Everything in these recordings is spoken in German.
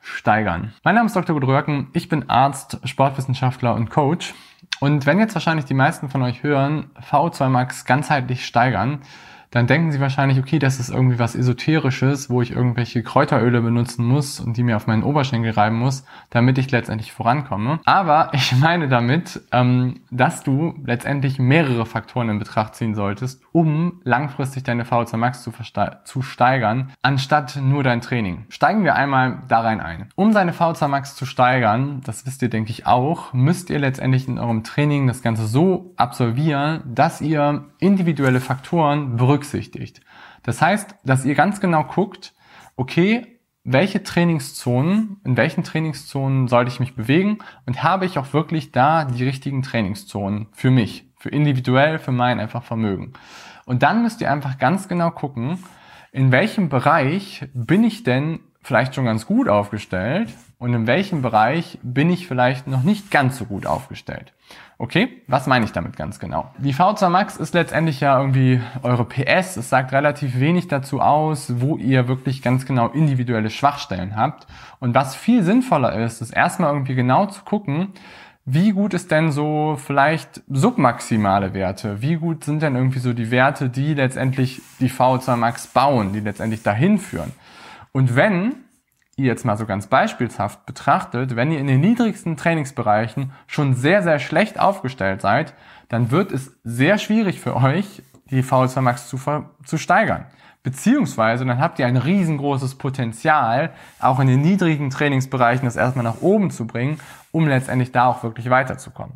steigern. Mein Name ist Dr. Gudröcken, ich bin Arzt, Sportwissenschaftler und Coach. Und wenn jetzt wahrscheinlich die meisten von euch hören, V2 Max ganzheitlich steigern, dann denken sie wahrscheinlich, okay, das ist irgendwie was Esoterisches, wo ich irgendwelche Kräuteröle benutzen muss und die mir auf meinen Oberschenkel reiben muss, damit ich letztendlich vorankomme. Aber ich meine damit, ähm, dass du letztendlich mehrere Faktoren in Betracht ziehen solltest, um langfristig deine VO2 Max zu, zu steigern, anstatt nur dein Training. Steigen wir einmal da rein ein. Um seine VO2 Max zu steigern, das wisst ihr, denke ich auch, müsst ihr letztendlich in eurem Training das Ganze so absolvieren, dass ihr individuelle Faktoren berücksichtigt berücksichtigt. Das heißt, dass ihr ganz genau guckt, okay, welche Trainingszonen, in welchen Trainingszonen sollte ich mich bewegen und habe ich auch wirklich da die richtigen Trainingszonen für mich, für individuell, für mein einfach Vermögen. Und dann müsst ihr einfach ganz genau gucken, in welchem Bereich bin ich denn vielleicht schon ganz gut aufgestellt und in welchem Bereich bin ich vielleicht noch nicht ganz so gut aufgestellt. Okay, was meine ich damit ganz genau? Die V2 Max ist letztendlich ja irgendwie eure PS. Es sagt relativ wenig dazu aus, wo ihr wirklich ganz genau individuelle Schwachstellen habt. Und was viel sinnvoller ist, ist erstmal irgendwie genau zu gucken, wie gut ist denn so vielleicht submaximale Werte? Wie gut sind denn irgendwie so die Werte, die letztendlich die V2 Max bauen, die letztendlich dahin führen? Und wenn ihr jetzt mal so ganz beispielshaft betrachtet, wenn ihr in den niedrigsten Trainingsbereichen schon sehr, sehr schlecht aufgestellt seid, dann wird es sehr schwierig für euch, die VO2 Max zu, zu steigern. Beziehungsweise dann habt ihr ein riesengroßes Potenzial, auch in den niedrigen Trainingsbereichen das erstmal nach oben zu bringen, um letztendlich da auch wirklich weiterzukommen.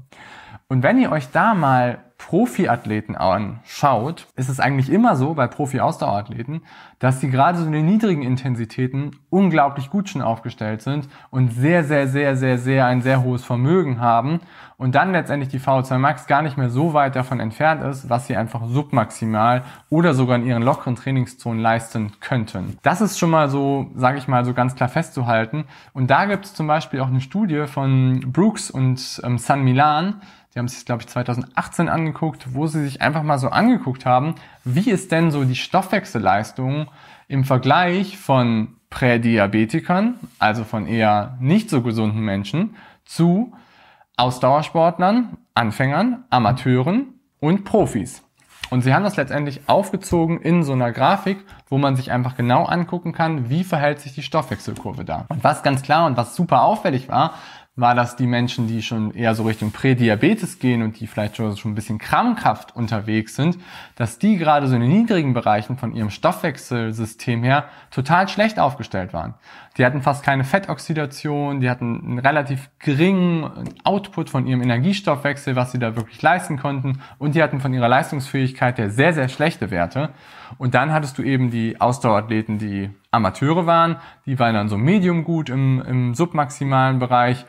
Und wenn ihr euch da mal Profiathleten anschaut, ist es eigentlich immer so bei Profi-Ausdauerathleten, dass sie gerade so in den niedrigen Intensitäten unglaublich gut schon aufgestellt sind und sehr, sehr, sehr, sehr, sehr ein sehr hohes Vermögen haben und dann letztendlich die VO2 Max gar nicht mehr so weit davon entfernt ist, was sie einfach submaximal oder sogar in ihren lockeren Trainingszonen leisten könnten. Das ist schon mal so, sage ich mal, so ganz klar festzuhalten. Und da gibt es zum Beispiel auch eine Studie von Brooks und ähm, San Milan, die haben sich, glaube ich, 2018 angeguckt, wo sie sich einfach mal so angeguckt haben, wie ist denn so die Stoffwechselleistung im Vergleich von Prädiabetikern, also von eher nicht so gesunden Menschen, zu Ausdauersportlern, Anfängern, Amateuren und Profis. Und sie haben das letztendlich aufgezogen in so einer Grafik, wo man sich einfach genau angucken kann, wie verhält sich die Stoffwechselkurve da. Und was ganz klar und was super auffällig war, war das die Menschen, die schon eher so Richtung Prädiabetes gehen und die vielleicht schon, schon ein bisschen krampfhaft unterwegs sind, dass die gerade so in den niedrigen Bereichen von ihrem Stoffwechselsystem her total schlecht aufgestellt waren. Die hatten fast keine Fettoxidation, die hatten einen relativ geringen Output von ihrem Energiestoffwechsel, was sie da wirklich leisten konnten und die hatten von ihrer Leistungsfähigkeit her sehr, sehr schlechte Werte. Und dann hattest du eben die Ausdauerathleten, die Amateure waren, die waren dann so medium gut im, im submaximalen Bereich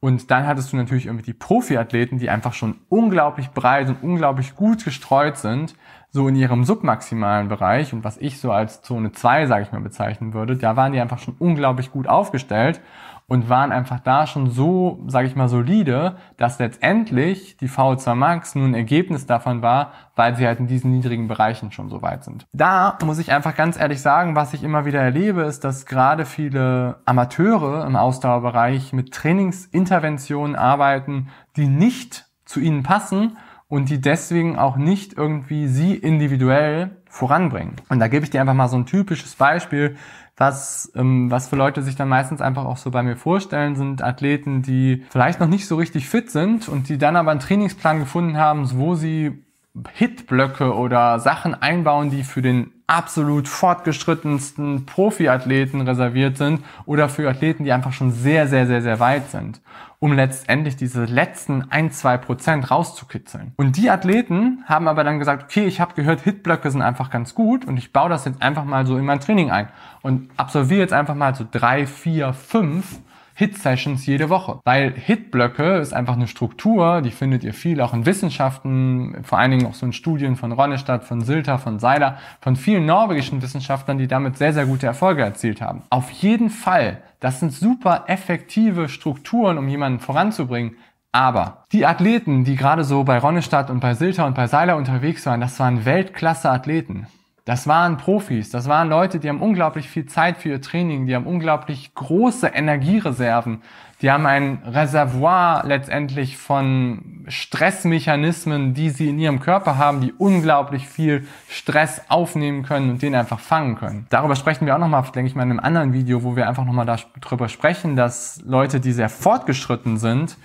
und dann hattest du natürlich irgendwie die Profiathleten, die einfach schon unglaublich breit und unglaublich gut gestreut sind, so in ihrem submaximalen Bereich. Und was ich so als Zone 2, sage ich mal, bezeichnen würde, da waren die einfach schon unglaublich gut aufgestellt und waren einfach da schon so, sage ich mal, solide, dass letztendlich die VO2 Max nur ein Ergebnis davon war, weil sie halt in diesen niedrigen Bereichen schon so weit sind. Da muss ich einfach ganz ehrlich sagen, was ich immer wieder erlebe, ist, dass gerade viele Amateure im Ausdauerbereich mit Trainingsinterventionen arbeiten, die nicht zu ihnen passen und die deswegen auch nicht irgendwie sie individuell voranbringen. Und da gebe ich dir einfach mal so ein typisches Beispiel, was, ähm, was für Leute sich dann meistens einfach auch so bei mir vorstellen, sind Athleten, die vielleicht noch nicht so richtig fit sind und die dann aber einen Trainingsplan gefunden haben, wo sie Hitblöcke oder Sachen einbauen, die für den absolut fortgeschrittensten Profiathleten reserviert sind oder für Athleten, die einfach schon sehr, sehr, sehr, sehr weit sind, um letztendlich diese letzten ein, zwei Prozent rauszukitzeln. Und die Athleten haben aber dann gesagt, okay, ich habe gehört, Hitblöcke sind einfach ganz gut und ich baue das jetzt einfach mal so in mein Training ein und absolviere jetzt einfach mal so drei, vier, fünf Hit-Sessions jede Woche. Weil Hit-Blöcke ist einfach eine Struktur, die findet ihr viel auch in Wissenschaften, vor allen Dingen auch so in Studien von Ronnestadt, von Silter, von Seiler, von vielen norwegischen Wissenschaftlern, die damit sehr, sehr gute Erfolge erzielt haben. Auf jeden Fall, das sind super effektive Strukturen, um jemanden voranzubringen. Aber die Athleten, die gerade so bei Ronnestadt und bei Silter und bei Seiler unterwegs waren, das waren Weltklasse-Athleten. Das waren Profis, das waren Leute, die haben unglaublich viel Zeit für ihr Training, die haben unglaublich große Energiereserven, die haben ein Reservoir letztendlich von Stressmechanismen, die sie in ihrem Körper haben, die unglaublich viel Stress aufnehmen können und den einfach fangen können. Darüber sprechen wir auch nochmal, denke ich mal, in einem anderen Video, wo wir einfach nochmal darüber sprechen, dass Leute, die sehr fortgeschritten sind,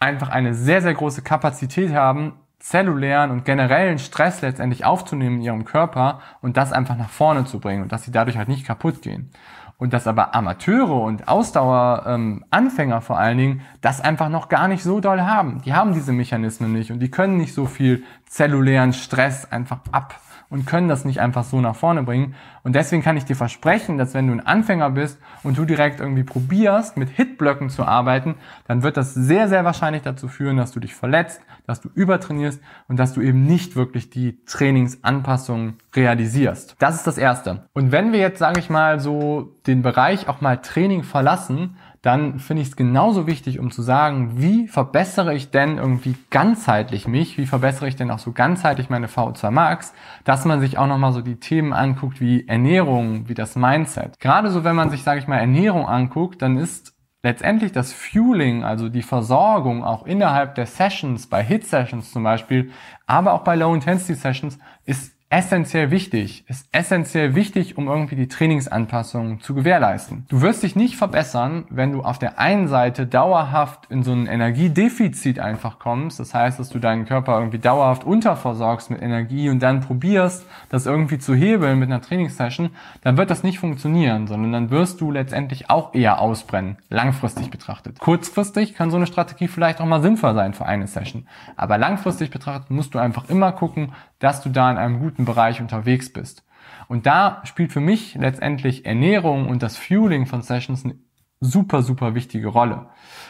einfach eine sehr, sehr große Kapazität haben, zellulären und generellen Stress letztendlich aufzunehmen in ihrem Körper und das einfach nach vorne zu bringen und dass sie dadurch halt nicht kaputt gehen. Und dass aber Amateure und Ausdaueranfänger ähm, vor allen Dingen das einfach noch gar nicht so doll haben. Die haben diese Mechanismen nicht und die können nicht so viel zellulären Stress einfach ab und können das nicht einfach so nach vorne bringen. Und deswegen kann ich dir versprechen, dass wenn du ein Anfänger bist und du direkt irgendwie probierst, mit Hitblöcken zu arbeiten, dann wird das sehr, sehr wahrscheinlich dazu führen, dass du dich verletzt, dass du übertrainierst und dass du eben nicht wirklich die Trainingsanpassungen realisierst. Das ist das Erste. Und wenn wir jetzt, sage ich mal, so den Bereich auch mal Training verlassen, dann finde ich es genauso wichtig, um zu sagen, wie verbessere ich denn irgendwie ganzheitlich mich, wie verbessere ich denn auch so ganzheitlich meine VO2 Max, dass man sich auch nochmal so die Themen anguckt wie Ernährung, wie das Mindset. Gerade so, wenn man sich, sage ich mal, Ernährung anguckt, dann ist letztendlich das Fueling, also die Versorgung auch innerhalb der Sessions, bei Hit-Sessions zum Beispiel, aber auch bei Low-Intensity-Sessions, ist essentiell wichtig, ist essentiell wichtig, um irgendwie die Trainingsanpassungen zu gewährleisten. Du wirst dich nicht verbessern, wenn du auf der einen Seite dauerhaft in so ein Energiedefizit einfach kommst. Das heißt, dass du deinen Körper irgendwie dauerhaft unterversorgst mit Energie und dann probierst, das irgendwie zu hebeln mit einer Trainingssession, dann wird das nicht funktionieren, sondern dann wirst du letztendlich auch eher ausbrennen, langfristig betrachtet. Kurzfristig kann so eine Strategie vielleicht auch mal sinnvoll sein für eine Session. Aber langfristig betrachtet musst du einfach immer gucken, dass du da in einem guten Bereich unterwegs bist. Und da spielt für mich letztendlich Ernährung und das Fueling von Sessions eine super, super wichtige Rolle.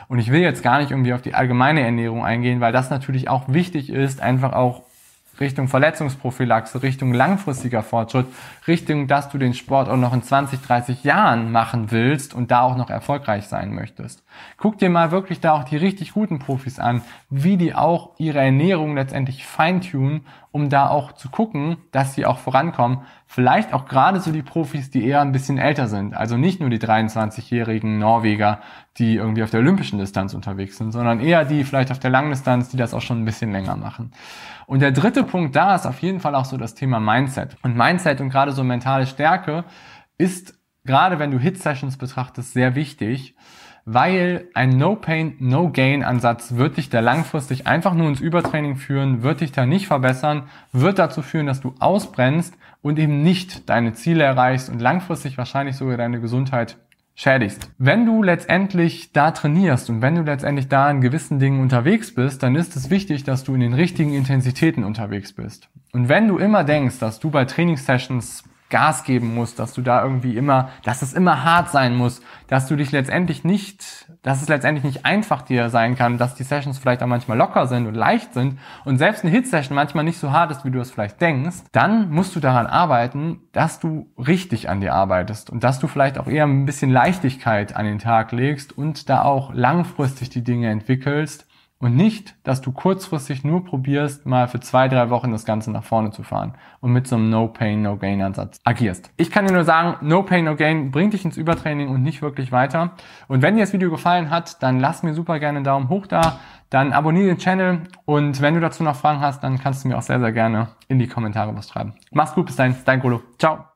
Und ich will jetzt gar nicht irgendwie auf die allgemeine Ernährung eingehen, weil das natürlich auch wichtig ist, einfach auch Richtung Verletzungsprophylaxe, Richtung langfristiger Fortschritt, Richtung, dass du den Sport auch noch in 20, 30 Jahren machen willst und da auch noch erfolgreich sein möchtest. Guck dir mal wirklich da auch die richtig guten Profis an, wie die auch ihre Ernährung letztendlich feintunen, um da auch zu gucken, dass sie auch vorankommen. Vielleicht auch gerade so die Profis, die eher ein bisschen älter sind. Also nicht nur die 23-jährigen Norweger, die irgendwie auf der olympischen Distanz unterwegs sind, sondern eher die vielleicht auf der Langdistanz, die das auch schon ein bisschen länger machen. Und der dritte Punkt da ist auf jeden Fall auch so das Thema Mindset. Und Mindset und gerade so mentale Stärke ist gerade wenn du Hit-Sessions betrachtest, sehr wichtig, weil ein No-Pain, No-Gain-Ansatz wird dich da langfristig einfach nur ins Übertraining führen, wird dich da nicht verbessern, wird dazu führen, dass du ausbrennst und eben nicht deine Ziele erreichst und langfristig wahrscheinlich sogar deine Gesundheit schädigst. Wenn du letztendlich da trainierst und wenn du letztendlich da in gewissen Dingen unterwegs bist, dann ist es wichtig, dass du in den richtigen Intensitäten unterwegs bist. Und wenn du immer denkst, dass du bei Trainingssessions Gas geben musst, dass du da irgendwie immer, dass es immer hart sein muss, dass du dich letztendlich nicht, dass es letztendlich nicht einfach dir sein kann, dass die Sessions vielleicht auch manchmal locker sind und leicht sind. Und selbst eine Hit-Session manchmal nicht so hart ist, wie du es vielleicht denkst, dann musst du daran arbeiten, dass du richtig an dir arbeitest und dass du vielleicht auch eher ein bisschen Leichtigkeit an den Tag legst und da auch langfristig die Dinge entwickelst, und nicht, dass du kurzfristig nur probierst, mal für zwei, drei Wochen das Ganze nach vorne zu fahren und mit so einem No Pain, No Gain Ansatz agierst. Ich kann dir nur sagen, No Pain, No Gain bringt dich ins Übertraining und nicht wirklich weiter. Und wenn dir das Video gefallen hat, dann lass mir super gerne einen Daumen hoch da, dann abonniere den Channel und wenn du dazu noch Fragen hast, dann kannst du mir auch sehr, sehr gerne in die Kommentare was schreiben. Mach's gut, bis dahin, dein Golo. Ciao.